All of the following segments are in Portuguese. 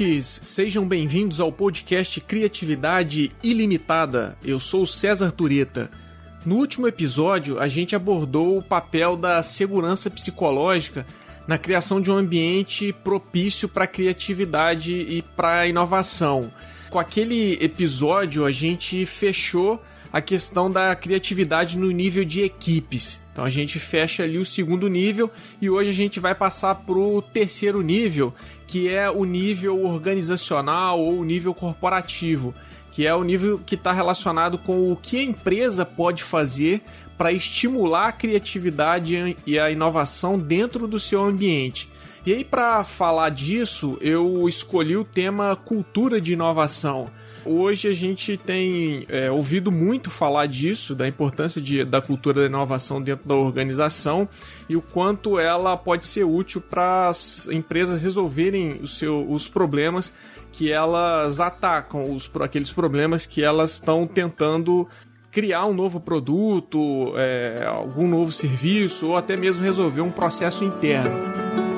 ouvintes, sejam bem-vindos ao podcast Criatividade Ilimitada. Eu sou César Tureta. No último episódio, a gente abordou o papel da segurança psicológica na criação de um ambiente propício para a criatividade e para a inovação. Com aquele episódio, a gente fechou a questão da criatividade no nível de equipes. Então a gente fecha ali o segundo nível e hoje a gente vai passar para o terceiro nível, que é o nível organizacional ou o nível corporativo, que é o nível que está relacionado com o que a empresa pode fazer para estimular a criatividade e a inovação dentro do seu ambiente. E aí, para falar disso, eu escolhi o tema cultura de inovação Hoje a gente tem é, ouvido muito falar disso, da importância de, da cultura da inovação dentro da organização e o quanto ela pode ser útil para as empresas resolverem os, seu, os problemas que elas atacam, os, aqueles problemas que elas estão tentando criar um novo produto, é, algum novo serviço ou até mesmo resolver um processo interno.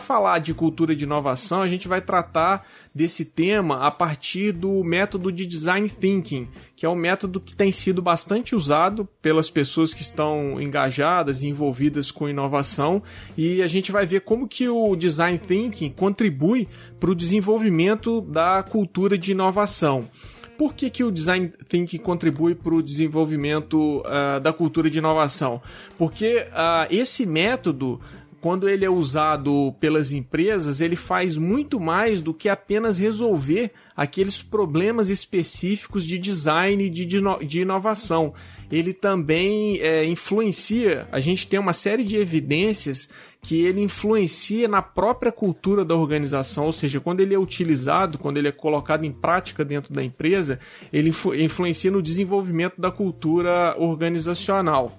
Falar de cultura de inovação, a gente vai tratar desse tema a partir do método de design thinking, que é um método que tem sido bastante usado pelas pessoas que estão engajadas e envolvidas com inovação, e a gente vai ver como que o design thinking contribui para o desenvolvimento da cultura de inovação por que, que o design thinking contribui para o desenvolvimento uh, da cultura de inovação? Porque uh, esse método quando ele é usado pelas empresas, ele faz muito mais do que apenas resolver aqueles problemas específicos de design e de, de inovação. Ele também é, influencia, a gente tem uma série de evidências que ele influencia na própria cultura da organização, ou seja, quando ele é utilizado, quando ele é colocado em prática dentro da empresa, ele influ influencia no desenvolvimento da cultura organizacional.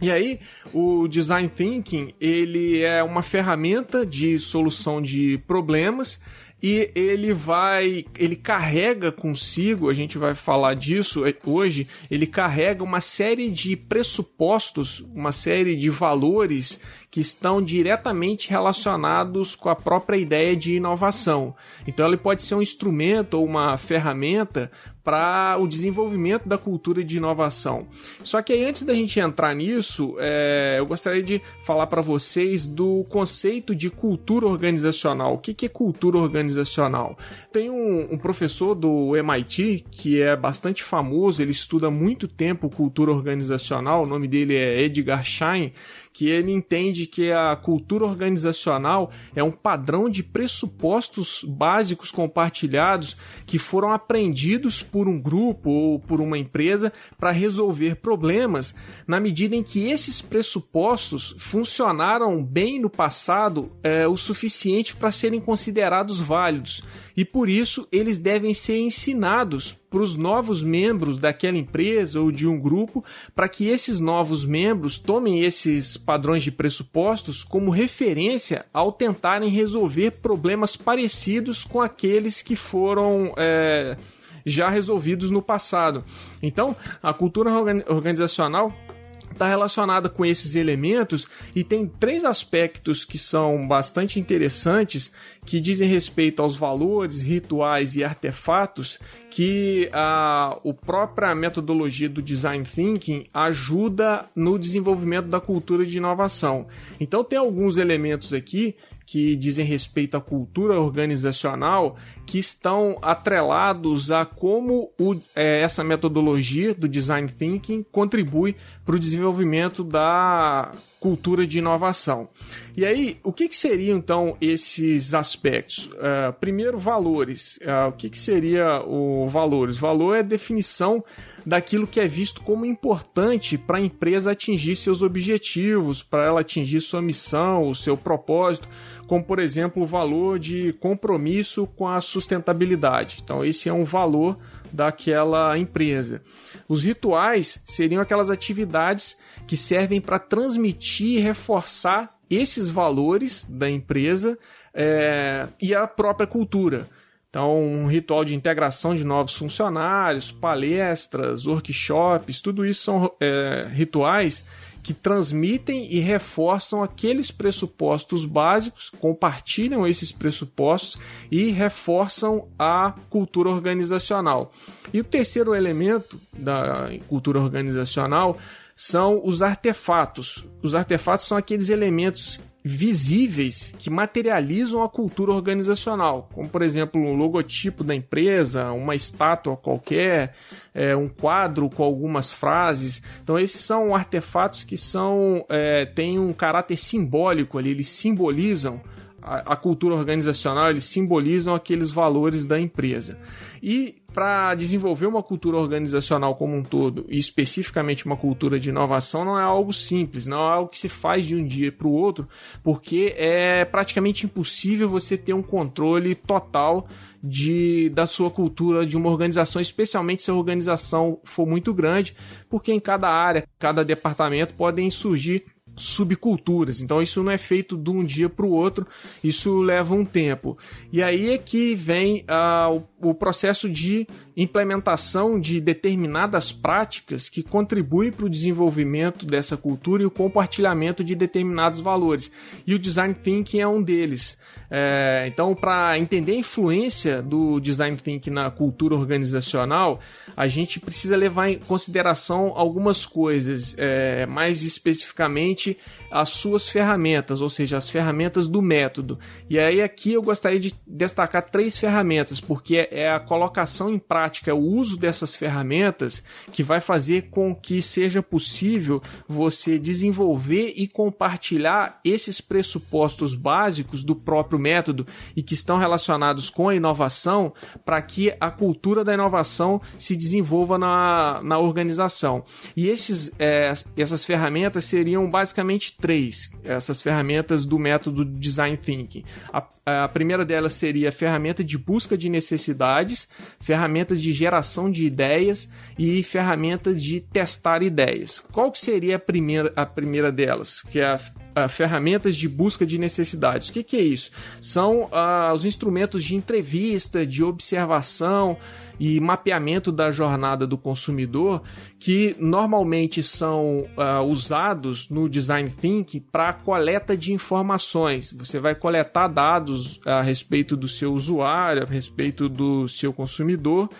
E aí, o design thinking, ele é uma ferramenta de solução de problemas e ele vai, ele carrega consigo, a gente vai falar disso hoje, ele carrega uma série de pressupostos, uma série de valores que estão diretamente relacionados com a própria ideia de inovação. Então ele pode ser um instrumento ou uma ferramenta para o desenvolvimento da cultura de inovação. Só que aí, antes da gente entrar nisso, é, eu gostaria de falar para vocês do conceito de cultura organizacional. O que, que é cultura organizacional? Tem um, um, professor do MIT que é bastante famoso, ele estuda há muito tempo cultura organizacional, o nome dele é Edgar Schein, que ele entende que a cultura organizacional é um padrão de pressupostos básicos compartilhados que foram aprendidos por um grupo ou por uma empresa para resolver problemas, na medida em que esses pressupostos funcionaram bem no passado é, o suficiente para serem considerados válidos. E por isso eles devem ser ensinados para os novos membros daquela empresa ou de um grupo, para que esses novos membros tomem esses padrões de pressupostos como referência ao tentarem resolver problemas parecidos com aqueles que foram. É, já resolvidos no passado. Então, a cultura organizacional está relacionada com esses elementos e tem três aspectos que são bastante interessantes que dizem respeito aos valores, rituais e artefatos que a, a própria metodologia do design thinking ajuda no desenvolvimento da cultura de inovação. Então tem alguns elementos aqui que dizem respeito à cultura organizacional que estão atrelados a como o, é, essa metodologia do design thinking contribui para o desenvolvimento da cultura de inovação. E aí, o que, que seriam então esses aspectos? Uh, primeiro, valores. Uh, o que, que seria o valores? Valor é definição daquilo que é visto como importante para a empresa atingir seus objetivos, para ela atingir sua missão, o seu propósito, como por exemplo o valor de compromisso com a sustentabilidade. Então, esse é um valor daquela empresa. Os rituais seriam aquelas atividades que servem para transmitir e reforçar esses valores da empresa é, e a própria cultura. Então, um ritual de integração de novos funcionários, palestras, workshops, tudo isso são é, rituais que transmitem e reforçam aqueles pressupostos básicos, compartilham esses pressupostos e reforçam a cultura organizacional. E o terceiro elemento da cultura organizacional são os artefatos. Os artefatos são aqueles elementos visíveis que materializam a cultura organizacional, como por exemplo o logotipo da empresa, uma estátua qualquer, é, um quadro com algumas frases. Então esses são artefatos que são é, têm um caráter simbólico ali, eles simbolizam a, cultura organizacional, eles simbolizam aqueles valores da empresa. E para desenvolver uma cultura organizacional como um todo, e especificamente uma cultura de inovação, não é algo simples, não é algo que se faz de um dia para o outro, porque é praticamente impossível você ter um controle total de, da sua cultura de uma organização, especialmente se a organização for muito grande, porque em cada área, cada departamento podem surgir subculturas. Então isso não é feito de um dia para o outro, isso leva um tempo. E aí é que vem uh, o, o, processo de implementação de determinadas práticas que contribuem para o desenvolvimento dessa cultura e o compartilhamento de determinados valores. E o design thinking é um deles. É, então, para entender a influência do design thinking na cultura organizacional, a gente precisa levar em consideração algumas coisas, é, mais especificamente as suas ferramentas, ou seja, as ferramentas do método. E aí aqui eu gostaria de destacar três ferramentas, porque é a colocação em prática, é o uso dessas ferramentas que vai fazer com que seja possível você desenvolver e compartilhar esses pressupostos básicos do próprio método e que estão relacionados com a inovação para que a cultura da inovação se desenvolva na, na organização. E esses, é, essas ferramentas seriam basicamente três, essas ferramentas do método Design Thinking. A, a primeira delas seria a ferramenta de busca de necessidades, ferramentas de geração de ideias e ferramenta de testar ideias. Qual que seria a primeira, a primeira delas? Que é a Ferramentas de busca de necessidades. O que, que é isso? São uh, os instrumentos de entrevista, de observação, e mapeamento da jornada do consumidor que normalmente são uh, usados no design thinking para coleta de informações. Você vai coletar dados a respeito do seu usuário, a respeito do seu consumidor,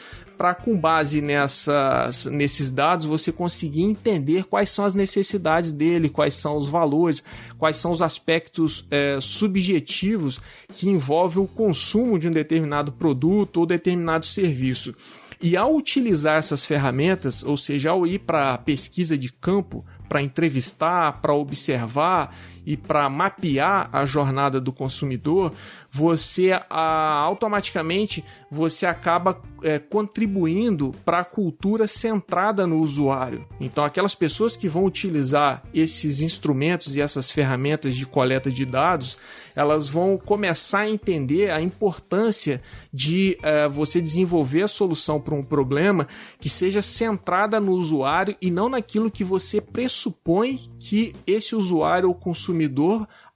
para com base nessas, nesses dados você conseguir entender quais são as necessidades dele, quais são os valores, quais são os aspectos é, subjetivos que envolvem o consumo de um determinado produto ou determinado serviço. E ao utilizar essas ferramentas, ou seja, ao ir para pesquisa de campo, para entrevistar, para observar e para mapear a jornada do consumidor, você a, automaticamente você acaba é, contribuindo para a cultura centrada no usuário. Então, aquelas pessoas que vão utilizar esses instrumentos e essas ferramentas de coleta de dados, elas vão começar a entender a importância de é, você desenvolver a solução para um problema que seja centrada no usuário e não naquilo que você pressupõe que esse usuário ou consumidor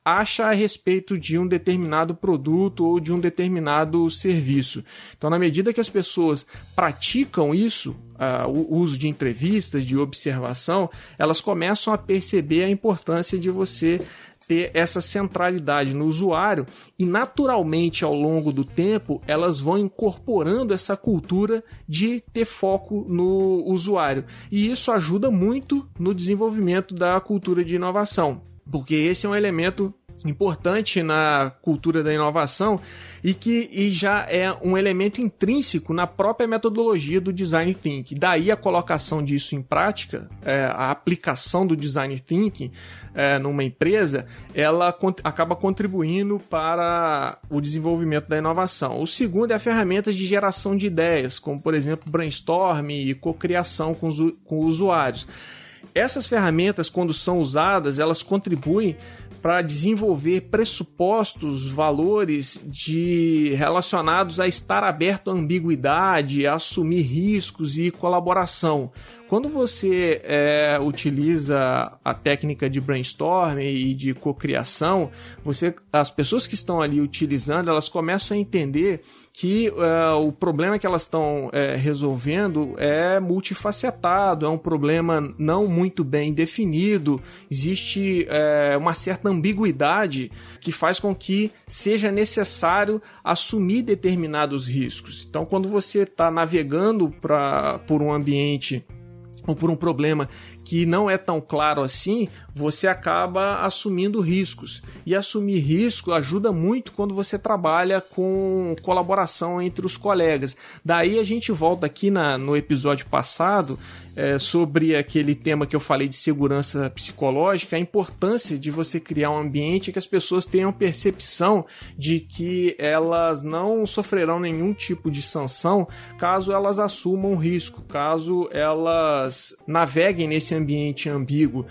acha a respeito de um determinado produto ou de um determinado serviço. Então, na medida que as pessoas praticam isso, uh, o uso de entrevistas, de observação, elas começam a perceber a importância de você ter essa centralidade no usuário e naturalmente ao longo do tempo elas vão incorporando essa cultura de ter foco no usuário e isso ajuda muito no desenvolvimento da cultura de inovação porque esse é um elemento importante na cultura da inovação e que e já é um elemento intrínseco na própria metodologia do design thinking. Daí a colocação disso em prática, é, a aplicação do design thinking é, numa empresa, ela cont acaba contribuindo para o desenvolvimento da inovação. O segundo é a ferramenta de geração de ideias, como por exemplo brainstorm e cocriação com com usuários. Essas ferramentas, quando são usadas, elas contribuem para desenvolver pressupostos, valores de relacionados a estar aberto à ambiguidade, a assumir riscos e colaboração. Quando você é, utiliza a técnica de brainstorm e de cocriação, você, as pessoas que estão ali utilizando, elas começam a entender que uh, o problema que elas estão uh, resolvendo é multifacetado, é um problema não muito bem definido, existe uh, uma certa ambiguidade que faz com que seja necessário assumir determinados riscos. Então, quando você está navegando pra, por um ambiente ou por um problema que não é tão claro assim, você acaba assumindo riscos. E assumir risco ajuda muito quando você trabalha com colaboração entre os colegas. Daí a gente volta aqui na, no episódio passado é, sobre aquele tema que eu falei de segurança psicológica, a importância de você criar um ambiente que as pessoas tenham percepção de que elas não sofrerão nenhum tipo de sanção caso elas assumam risco, caso elas naveguem nesse ambiente ambíguo.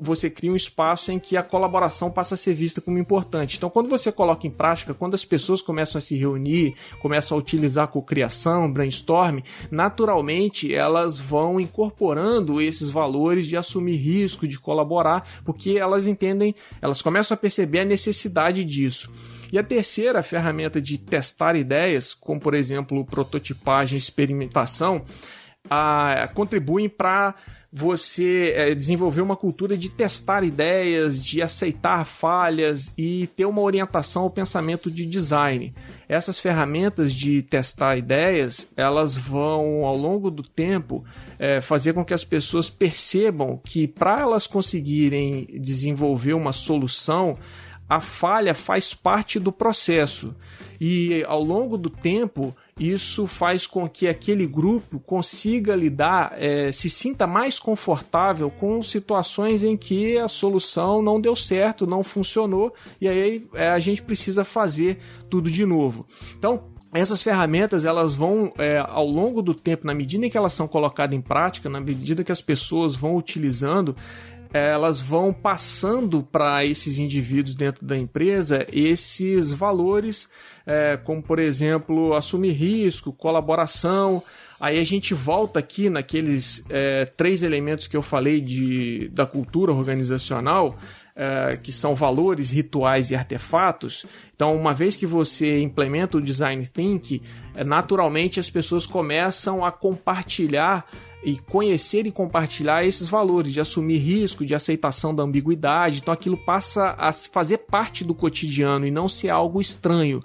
Você cria um espaço em que a colaboração passa a ser vista como importante. Então quando você coloca em prática, quando as pessoas começam a se reunir, começam a utilizar a cocriação, brainstorm, naturalmente elas vão incorporando esses valores de assumir risco, de colaborar, porque elas entendem, elas começam a perceber a necessidade disso. E a terceira ferramenta de testar ideias, como por exemplo prototipagem experimentação, a, contribuem para você é, desenvolver uma cultura de testar ideias, de aceitar falhas e ter uma orientação ao pensamento de design. Essas ferramentas de testar ideias, elas vão ao longo do tempo é, fazer com que as pessoas percebam que para elas conseguirem desenvolver uma solução, a falha faz parte do processo. E ao longo do tempo, isso faz com que aquele grupo consiga lidar, é, se sinta mais confortável com situações em que a solução não deu certo, não funcionou, e aí é, a gente precisa fazer tudo de novo. Então, essas ferramentas elas vão é, ao longo do tempo, na medida em que elas são colocadas em prática, na medida que as pessoas vão utilizando, elas vão passando para esses indivíduos dentro da empresa esses valores, é, como por exemplo assumir risco, colaboração. Aí a gente volta aqui naqueles é, três elementos que eu falei de, da cultura organizacional, é, que são valores, rituais e artefatos. Então, uma vez que você implementa o design thinking, é, naturalmente as pessoas começam a compartilhar e conhecer e compartilhar esses valores de assumir risco, de aceitação da ambiguidade. Então aquilo passa a fazer parte do cotidiano e não ser algo estranho.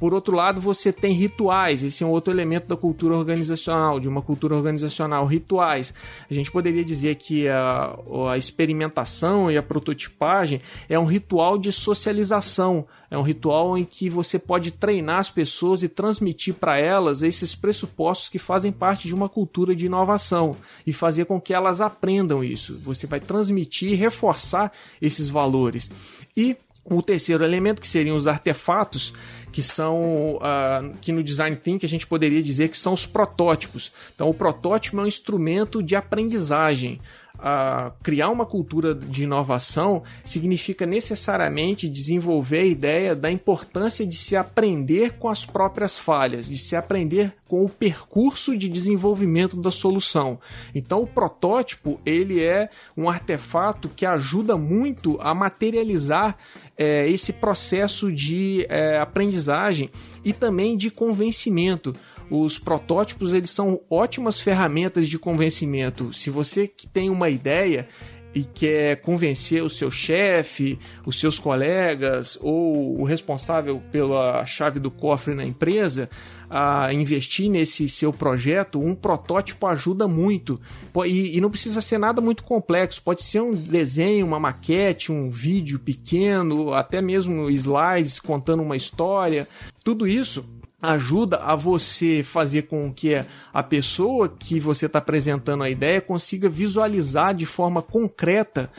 Por outro lado, você tem rituais, esse é um outro elemento da cultura organizacional, de uma cultura organizacional, rituais. A gente poderia dizer que a, a experimentação e a prototipagem é um ritual de socialização, é um ritual em que você pode treinar as pessoas e transmitir para elas esses pressupostos que fazem parte de uma cultura de inovação e fazer com que elas aprendam isso. Você vai transmitir e reforçar esses valores. E o terceiro elemento, que seriam os artefatos, que são uh, que no design thinking a gente poderia dizer que são os protótipos. Então, o protótipo é um instrumento de aprendizagem. Uh, criar uma cultura de inovação significa necessariamente desenvolver a ideia da importância de se aprender com as próprias falhas, de se aprender com o percurso de desenvolvimento da solução. Então, o protótipo ele é um artefato que ajuda muito a materializar é, esse processo de é, aprendizagem e também de convencimento. Os protótipos eles são ótimas ferramentas de convencimento. Se você tem uma ideia e quer convencer o seu chefe, os seus colegas ou o responsável pela chave do cofre na empresa, a investir nesse seu projeto, um protótipo ajuda muito. E, e, não precisa ser nada muito complexo, pode ser um desenho, uma maquete, um vídeo pequeno, até mesmo slides contando uma história. Tudo isso ajuda a você fazer com que a pessoa que você está apresentando a ideia consiga visualizar de forma concreta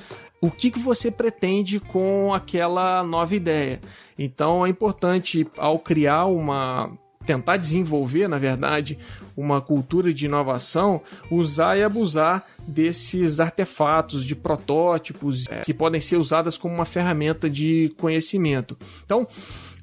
o que, que você pretende com aquela nova ideia. Então é importante, ao criar uma tentar desenvolver, na verdade, uma cultura de inovação, usar e abusar desses artefatos, de protótipos é, que podem ser usadas como uma ferramenta de conhecimento. Então,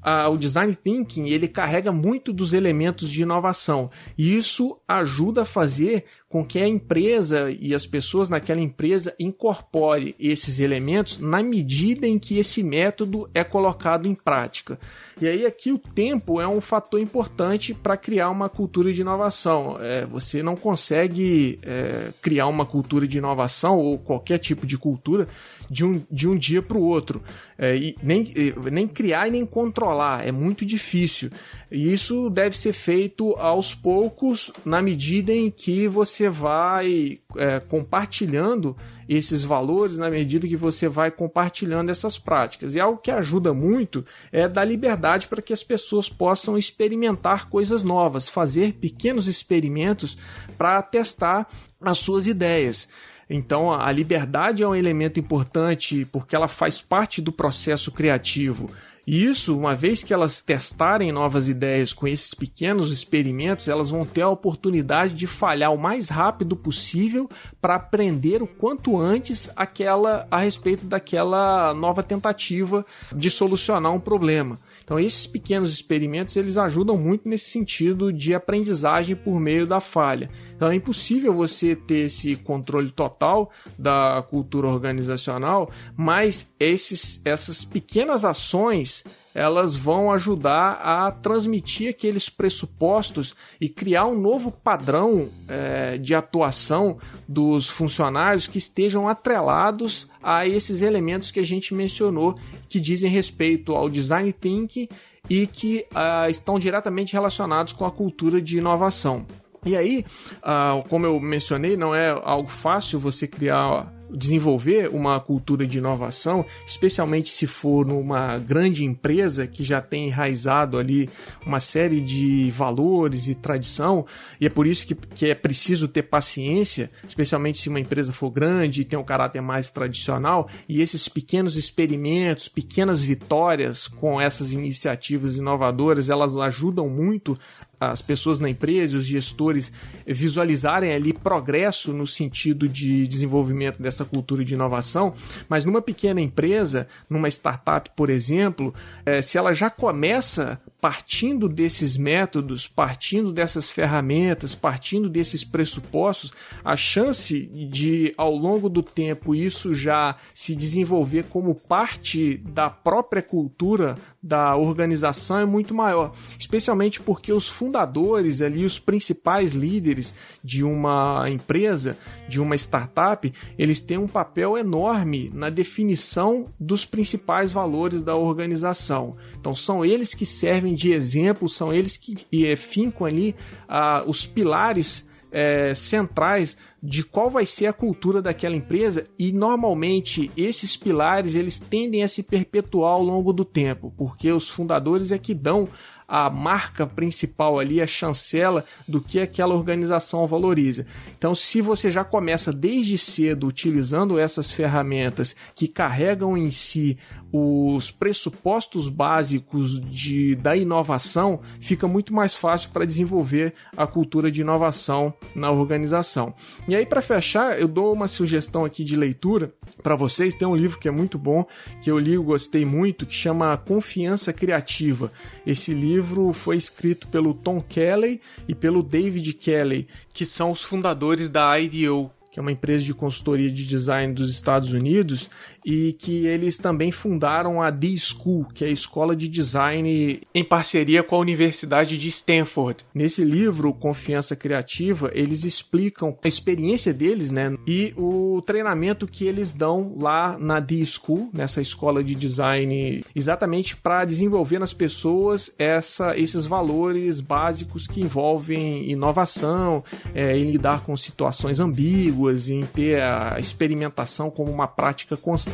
a, o design thinking ele carrega muito dos elementos de inovação e isso ajuda a fazer com que a empresa e as pessoas naquela empresa incorpore esses elementos na medida em que esse método é colocado em prática. E aí aqui o tempo é um fator importante para criar uma cultura de inovação. É, você não consegue é, criar uma cultura de inovação ou qualquer tipo de cultura de um, de um dia para o outro. É, e nem, nem criar e nem controlar. É muito difícil. E isso deve ser feito aos poucos, na medida em que você vai é, compartilhando esses valores na medida que você vai compartilhando essas práticas. E algo que ajuda muito é dar liberdade para que as pessoas possam experimentar coisas novas, fazer pequenos experimentos para testar as suas ideias. Então, a liberdade é um elemento importante porque ela faz parte do processo criativo. E isso, uma vez que elas testarem novas ideias com esses pequenos experimentos, elas vão ter a oportunidade de falhar o mais rápido possível para aprender o quanto antes aquela a respeito daquela nova tentativa de solucionar um problema. Então esses pequenos experimentos eles ajudam muito nesse sentido de aprendizagem por meio da falha. Então é impossível você ter esse controle total da cultura organizacional, mas esses, essas pequenas ações elas vão ajudar a transmitir aqueles pressupostos e criar um novo padrão é, de atuação dos funcionários que estejam atrelados a esses elementos que a gente mencionou, que dizem respeito ao design thinking e que uh, estão diretamente relacionados com a cultura de inovação. E aí, uh, como eu mencionei, não é algo fácil você criar, desenvolver uma cultura de inovação, especialmente se for numa grande empresa que já tem enraizado ali uma série de valores e tradição, e é por isso que, que é preciso ter paciência, especialmente se uma empresa for grande e tem um caráter mais tradicional, e esses pequenos experimentos, pequenas vitórias com essas iniciativas inovadoras, elas ajudam muito as pessoas na empresa, os gestores visualizarem ali progresso no sentido de desenvolvimento dessa cultura de inovação, mas numa pequena empresa, numa startup, por exemplo, é, se ela já começa partindo desses métodos, partindo dessas ferramentas, partindo desses pressupostos, a chance de ao longo do tempo isso já se desenvolver como parte da própria cultura da organização é muito maior, especialmente porque os fundadores ali, os principais líderes de uma empresa, de uma startup, eles têm um papel enorme na definição dos principais valores da organização. Então são eles que servem de exemplo, são eles que e, fincam ali ah, os pilares é, centrais de qual vai ser a cultura daquela empresa e normalmente esses pilares eles tendem a se perpetuar ao longo do tempo, porque os fundadores é que dão a marca principal ali, a chancela do que aquela organização valoriza. Então, se você já começa desde cedo utilizando essas ferramentas que carregam em si os pressupostos básicos de, da inovação, fica muito mais fácil para desenvolver a cultura de inovação na organização. E aí, para fechar, eu dou uma sugestão aqui de leitura para vocês. Tem um livro que é muito bom, que eu li e gostei muito, que chama Confiança Criativa. Esse livro foi escrito pelo Tom Kelly e pelo David Kelly, que são os fundadores da IDEO, que é uma empresa de consultoria de design dos Estados Unidos, e que eles também fundaram a D-School, que é a escola de design em parceria com a Universidade de Stanford. Nesse livro, Confiança Criativa, eles explicam a experiência deles, né, e o treinamento que eles dão lá na D-School, nessa escola de design, exatamente para desenvolver nas pessoas essa, esses valores básicos que envolvem inovação, é, em lidar com situações ambíguas, em ter a experimentação como uma prática constante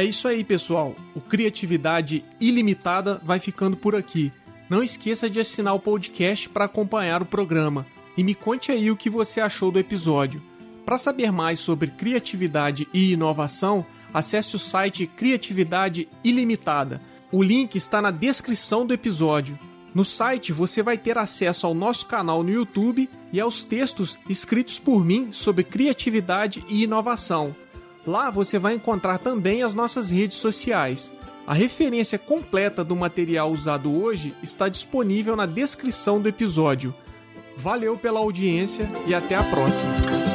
É isso aí, pessoal. O Criatividade Ilimitada vai ficando por aqui. Não esqueça de assinar o podcast para acompanhar o programa e me conte aí o que você achou do episódio. Para saber mais sobre criatividade e inovação, acesse o site Criatividade Ilimitada. O link está na descrição do episódio. No site você vai ter acesso ao nosso canal no YouTube e aos textos escritos por mim sobre criatividade e inovação. Lá você vai encontrar também as nossas redes sociais. A referência completa do material usado hoje está disponível na descrição do episódio. Valeu pela audiência e até a próxima!